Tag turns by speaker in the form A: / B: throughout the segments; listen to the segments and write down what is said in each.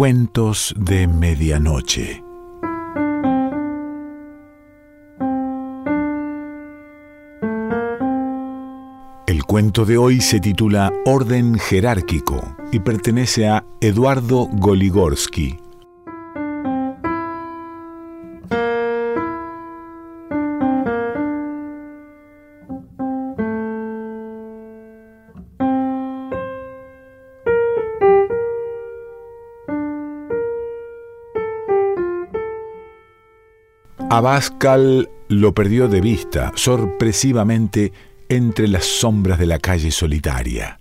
A: Cuentos de Medianoche. El cuento de hoy se titula Orden Jerárquico y pertenece a Eduardo Goligorsky. Abascal lo perdió de vista sorpresivamente entre las sombras de la calle solitaria.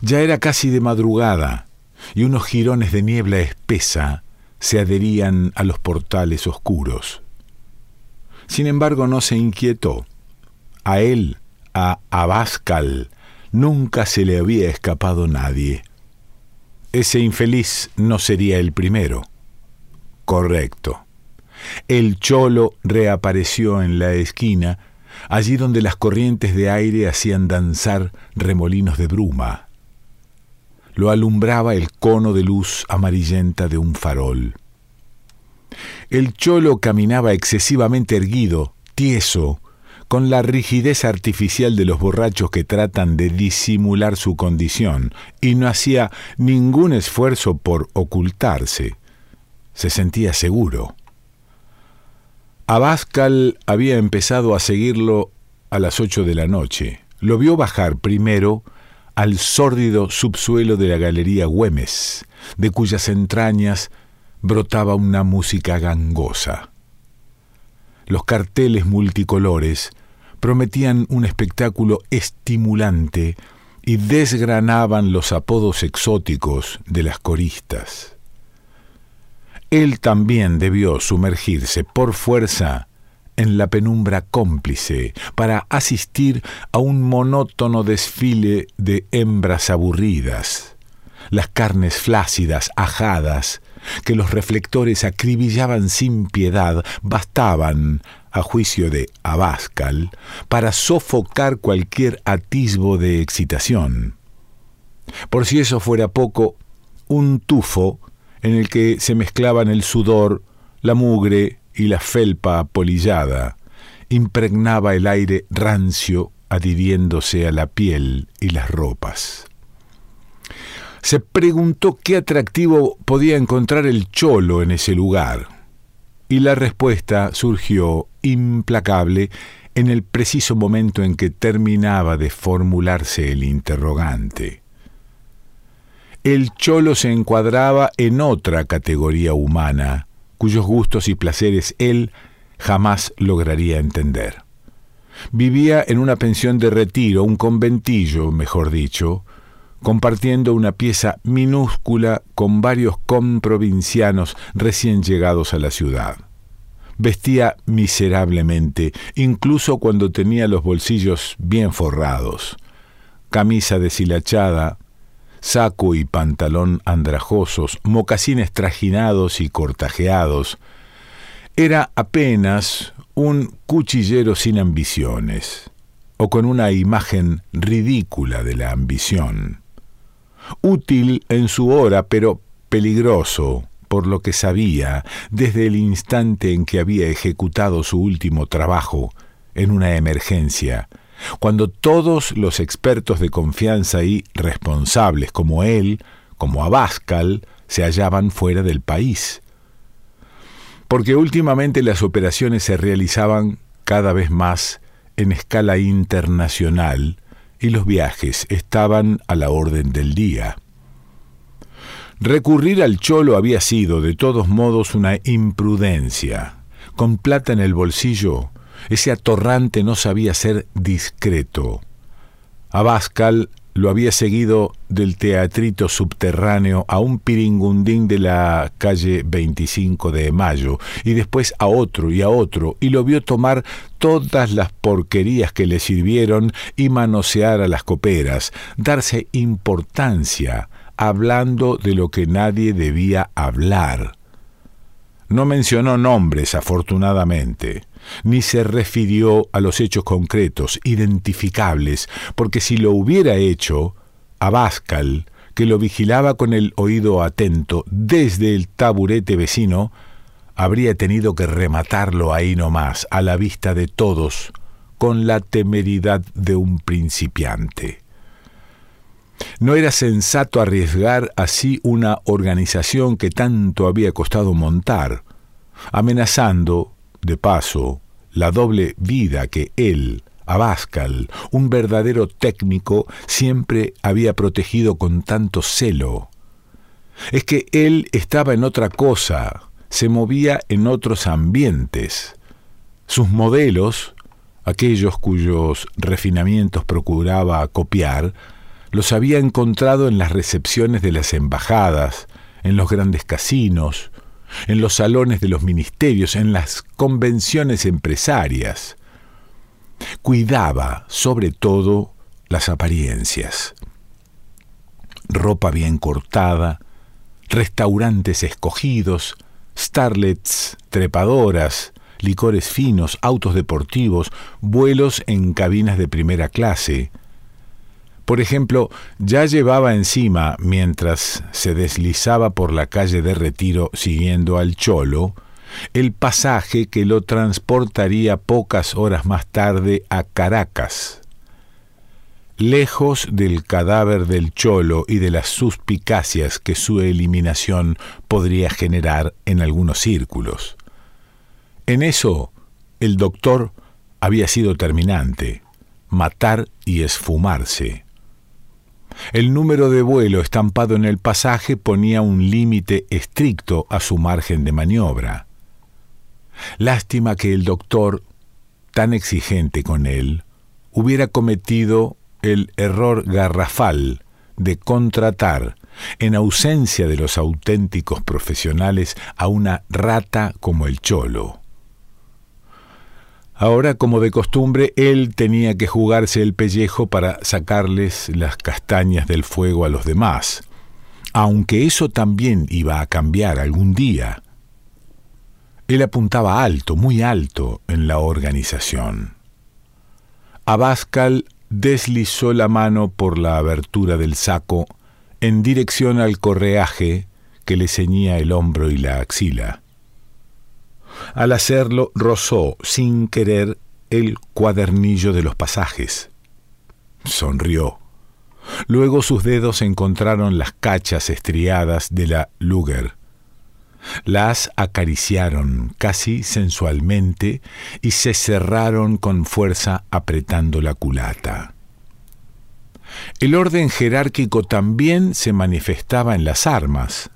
A: Ya era casi de madrugada y unos jirones de niebla espesa se adherían a los portales oscuros. Sin embargo, no se inquietó. A él, a Abascal, nunca se le había escapado nadie. Ese infeliz no sería el primero. Correcto. El cholo reapareció en la esquina, allí donde las corrientes de aire hacían danzar remolinos de bruma. Lo alumbraba el cono de luz amarillenta de un farol. El cholo caminaba excesivamente erguido, tieso, con la rigidez artificial de los borrachos que tratan de disimular su condición, y no hacía ningún esfuerzo por ocultarse. Se sentía seguro. Abascal había empezado a seguirlo a las ocho de la noche. Lo vio bajar primero al sórdido subsuelo de la Galería Güemes, de cuyas entrañas brotaba una música gangosa. Los carteles multicolores prometían un espectáculo estimulante y desgranaban los apodos exóticos de las coristas. Él también debió sumergirse por fuerza en la penumbra cómplice para asistir a un monótono desfile de hembras aburridas, las carnes flácidas, ajadas, que los reflectores acribillaban sin piedad, bastaban, a juicio de Abascal, para sofocar cualquier atisbo de excitación. Por si eso fuera poco, un tufo en el que se mezclaban el sudor, la mugre y la felpa apolillada, impregnaba el aire rancio adhiriéndose a la piel y las ropas. Se preguntó qué atractivo podía encontrar el cholo en ese lugar, y la respuesta surgió implacable en el preciso momento en que terminaba de formularse el interrogante el cholo se encuadraba en otra categoría humana, cuyos gustos y placeres él jamás lograría entender. Vivía en una pensión de retiro, un conventillo, mejor dicho, compartiendo una pieza minúscula con varios comprovincianos recién llegados a la ciudad. Vestía miserablemente, incluso cuando tenía los bolsillos bien forrados. Camisa deshilachada, saco y pantalón andrajosos, mocasines trajinados y cortajeados. Era apenas un cuchillero sin ambiciones, o con una imagen ridícula de la ambición. Útil en su hora, pero peligroso por lo que sabía desde el instante en que había ejecutado su último trabajo en una emergencia cuando todos los expertos de confianza y responsables como él, como Abascal, se hallaban fuera del país. Porque últimamente las operaciones se realizaban cada vez más en escala internacional y los viajes estaban a la orden del día. Recurrir al cholo había sido, de todos modos, una imprudencia. Con plata en el bolsillo, ese atorrante no sabía ser discreto. Abascal lo había seguido del teatrito subterráneo a un piringundín de la calle 25 de Mayo, y después a otro y a otro, y lo vio tomar todas las porquerías que le sirvieron y manosear a las coperas, darse importancia, hablando de lo que nadie debía hablar. No mencionó nombres, afortunadamente ni se refirió a los hechos concretos, identificables, porque si lo hubiera hecho, Abascal, que lo vigilaba con el oído atento desde el taburete vecino, habría tenido que rematarlo ahí nomás, a la vista de todos, con la temeridad de un principiante. No era sensato arriesgar así una organización que tanto había costado montar, amenazando, de paso, la doble vida que él, Abascal, un verdadero técnico, siempre había protegido con tanto celo. Es que él estaba en otra cosa, se movía en otros ambientes. Sus modelos, aquellos cuyos refinamientos procuraba copiar, los había encontrado en las recepciones de las embajadas, en los grandes casinos, en los salones de los ministerios, en las convenciones empresarias. Cuidaba, sobre todo, las apariencias. Ropa bien cortada, restaurantes escogidos, starlets trepadoras, licores finos, autos deportivos, vuelos en cabinas de primera clase, por ejemplo, ya llevaba encima, mientras se deslizaba por la calle de retiro siguiendo al cholo, el pasaje que lo transportaría pocas horas más tarde a Caracas. Lejos del cadáver del cholo y de las suspicacias que su eliminación podría generar en algunos círculos. En eso, el doctor había sido terminante, matar y esfumarse. El número de vuelo estampado en el pasaje ponía un límite estricto a su margen de maniobra. Lástima que el doctor, tan exigente con él, hubiera cometido el error garrafal de contratar, en ausencia de los auténticos profesionales, a una rata como el cholo. Ahora, como de costumbre, él tenía que jugarse el pellejo para sacarles las castañas del fuego a los demás, aunque eso también iba a cambiar algún día. Él apuntaba alto, muy alto, en la organización. Abascal deslizó la mano por la abertura del saco en dirección al correaje que le ceñía el hombro y la axila. Al hacerlo, rozó sin querer el cuadernillo de los pasajes. Sonrió. Luego sus dedos encontraron las cachas estriadas de la Luger. Las acariciaron casi sensualmente y se cerraron con fuerza apretando la culata. El orden jerárquico también se manifestaba en las armas.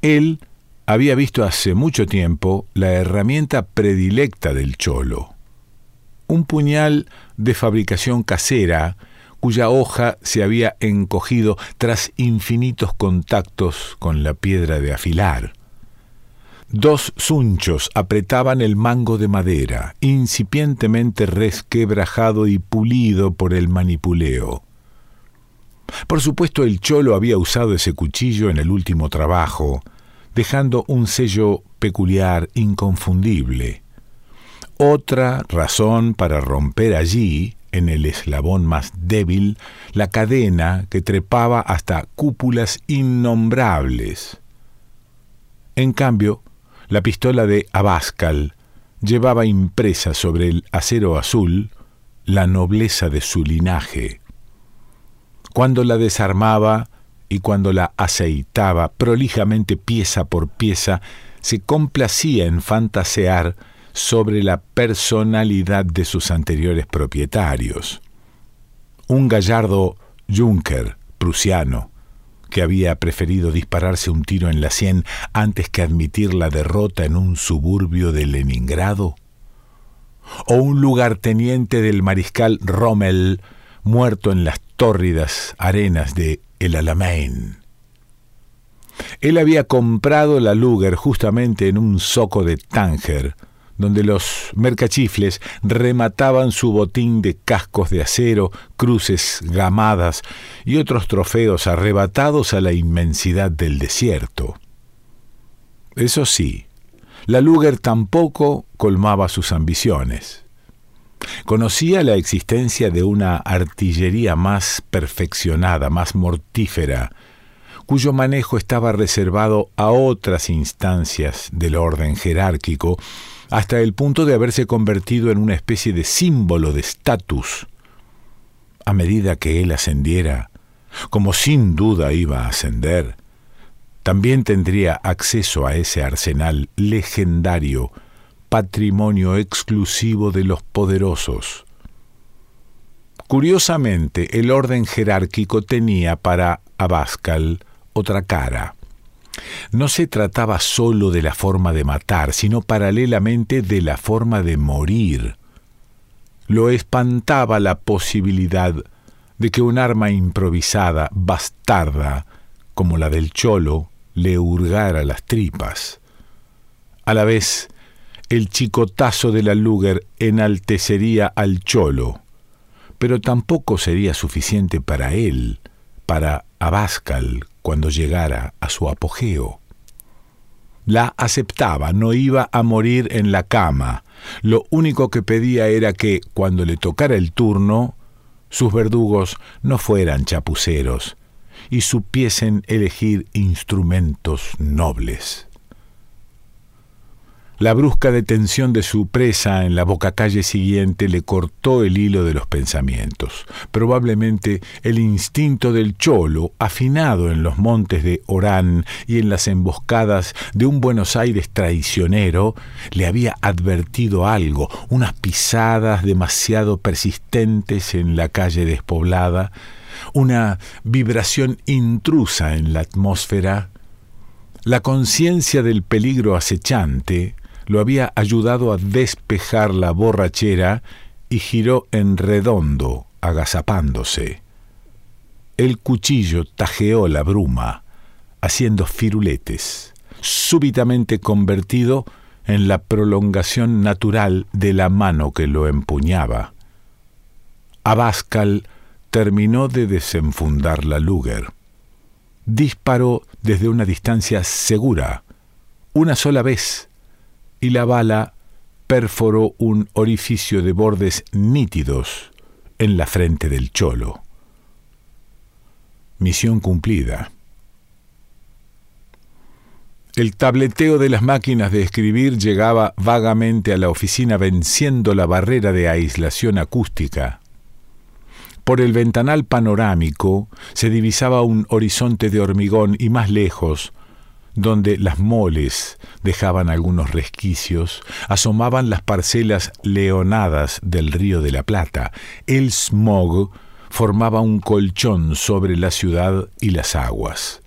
A: Él había visto hace mucho tiempo la herramienta predilecta del cholo, un puñal de fabricación casera cuya hoja se había encogido tras infinitos contactos con la piedra de afilar. Dos sunchos apretaban el mango de madera, incipientemente resquebrajado y pulido por el manipuleo. Por supuesto el cholo había usado ese cuchillo en el último trabajo, dejando un sello peculiar, inconfundible. Otra razón para romper allí, en el eslabón más débil, la cadena que trepaba hasta cúpulas innombrables. En cambio, la pistola de Abascal llevaba impresa sobre el acero azul la nobleza de su linaje. Cuando la desarmaba, y cuando la aceitaba prolijamente pieza por pieza, se complacía en fantasear sobre la personalidad de sus anteriores propietarios. Un gallardo Junker, prusiano, que había preferido dispararse un tiro en la sien antes que admitir la derrota en un suburbio de Leningrado, o un lugarteniente del mariscal Rommel muerto en las tórridas arenas de el Alamein. Él había comprado la Luger justamente en un zoco de Tánger, donde los mercachifles remataban su botín de cascos de acero, cruces gamadas y otros trofeos arrebatados a la inmensidad del desierto. Eso sí, la Luger tampoco colmaba sus ambiciones. Conocía la existencia de una artillería más perfeccionada, más mortífera, cuyo manejo estaba reservado a otras instancias del orden jerárquico, hasta el punto de haberse convertido en una especie de símbolo de estatus. A medida que él ascendiera, como sin duda iba a ascender, también tendría acceso a ese arsenal legendario, patrimonio exclusivo de los poderosos. Curiosamente, el orden jerárquico tenía para Abascal otra cara. No se trataba sólo de la forma de matar, sino paralelamente de la forma de morir. Lo espantaba la posibilidad de que un arma improvisada, bastarda, como la del cholo, le hurgara las tripas. A la vez, el chicotazo de la Luger enaltecería al cholo, pero tampoco sería suficiente para él, para Abascal, cuando llegara a su apogeo. La aceptaba, no iba a morir en la cama. Lo único que pedía era que, cuando le tocara el turno, sus verdugos no fueran chapuceros y supiesen elegir instrumentos nobles. La brusca detención de su presa en la bocacalle siguiente le cortó el hilo de los pensamientos. Probablemente el instinto del cholo, afinado en los montes de Orán y en las emboscadas de un Buenos Aires traicionero, le había advertido algo, unas pisadas demasiado persistentes en la calle despoblada, una vibración intrusa en la atmósfera, la conciencia del peligro acechante, lo había ayudado a despejar la borrachera y giró en redondo, agazapándose. El cuchillo tajeó la bruma, haciendo firuletes, súbitamente convertido en la prolongación natural de la mano que lo empuñaba. Abascal terminó de desenfundar la Luger. Disparó desde una distancia segura, una sola vez, y la bala perforó un orificio de bordes nítidos en la frente del cholo. Misión cumplida. El tableteo de las máquinas de escribir llegaba vagamente a la oficina venciendo la barrera de aislación acústica. Por el ventanal panorámico se divisaba un horizonte de hormigón y más lejos, donde las moles dejaban algunos resquicios, asomaban las parcelas leonadas del río de la Plata. El smog formaba un colchón sobre la ciudad y las aguas.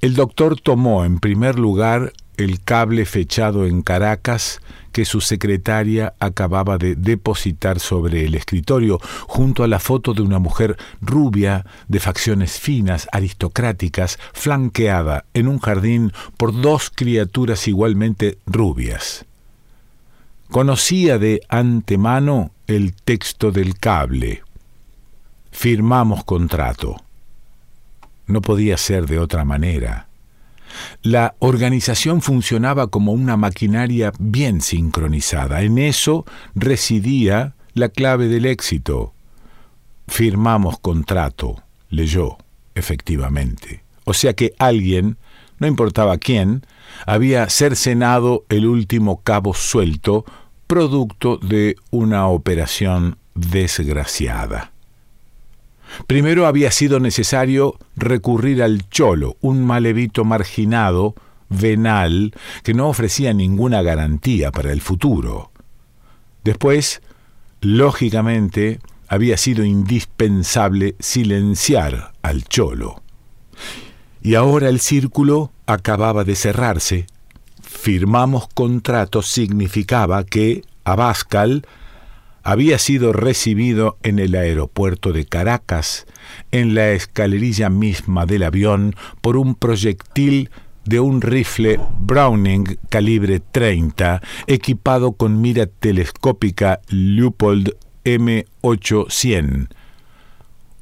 A: El doctor tomó en primer lugar el cable fechado en Caracas que su secretaria acababa de depositar sobre el escritorio, junto a la foto de una mujer rubia, de facciones finas, aristocráticas, flanqueada en un jardín por dos criaturas igualmente rubias. Conocía de antemano el texto del cable. Firmamos contrato. No podía ser de otra manera. La organización funcionaba como una maquinaria bien sincronizada. En eso residía la clave del éxito. Firmamos contrato, leyó, efectivamente. O sea que alguien, no importaba quién, había cercenado el último cabo suelto, producto de una operación desgraciada. Primero había sido necesario recurrir al cholo, un malevito marginado, venal, que no ofrecía ninguna garantía para el futuro. Después, lógicamente, había sido indispensable silenciar al cholo. Y ahora el círculo acababa de cerrarse. Firmamos contrato significaba que Abascal había sido recibido en el aeropuerto de Caracas, en la escalerilla misma del avión, por un proyectil de un rifle Browning calibre 30, equipado con mira telescópica Leupold M800.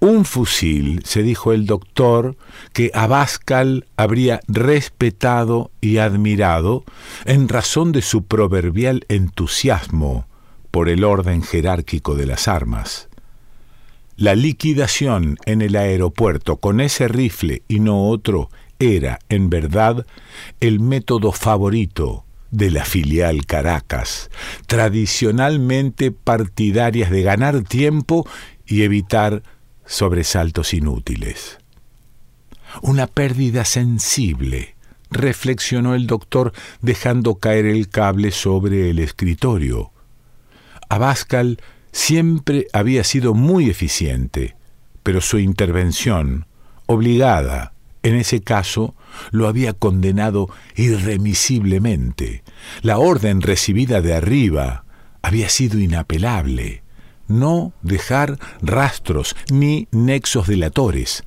A: Un fusil, se dijo el doctor, que Abascal habría respetado y admirado en razón de su proverbial entusiasmo por el orden jerárquico de las armas. La liquidación en el aeropuerto con ese rifle y no otro era, en verdad, el método favorito de la filial Caracas, tradicionalmente partidarias de ganar tiempo y evitar sobresaltos inútiles. Una pérdida sensible, reflexionó el doctor dejando caer el cable sobre el escritorio. Abascal siempre había sido muy eficiente, pero su intervención, obligada, en ese caso, lo había condenado irremisiblemente. La orden recibida de arriba había sido inapelable. No dejar rastros ni nexos delatores,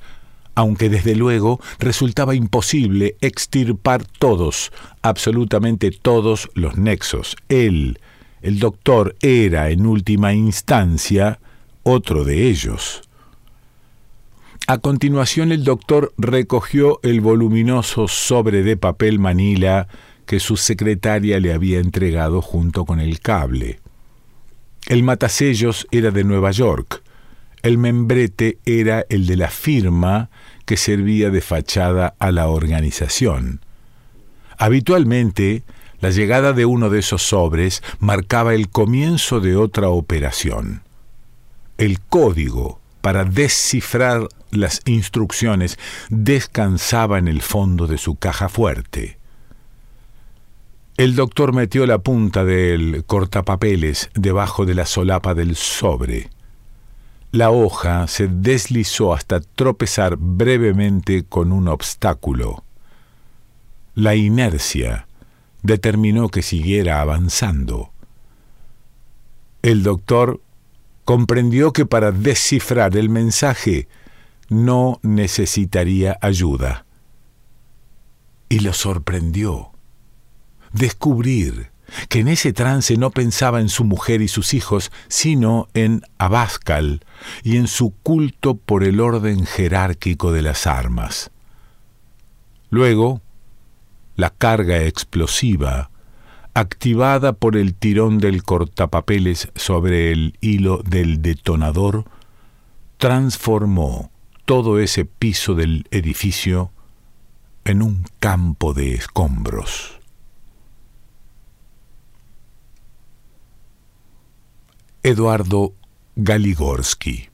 A: aunque desde luego resultaba imposible extirpar todos, absolutamente todos los nexos. Él, el doctor, era en última instancia otro de ellos. A continuación el doctor recogió el voluminoso sobre de papel manila que su secretaria le había entregado junto con el cable. El matasellos era de Nueva York. El membrete era el de la firma que servía de fachada a la organización. Habitualmente, la llegada de uno de esos sobres marcaba el comienzo de otra operación. El código para descifrar las instrucciones descansaba en el fondo de su caja fuerte. El doctor metió la punta del cortapapeles debajo de la solapa del sobre. La hoja se deslizó hasta tropezar brevemente con un obstáculo. La inercia determinó que siguiera avanzando. El doctor comprendió que para descifrar el mensaje no necesitaría ayuda. Y lo sorprendió descubrir que en ese trance no pensaba en su mujer y sus hijos, sino en Abascal y en su culto por el orden jerárquico de las armas. Luego, la carga explosiva, activada por el tirón del cortapapeles sobre el hilo del detonador, transformó todo ese piso del edificio en un campo de escombros. Eduardo Galigorsky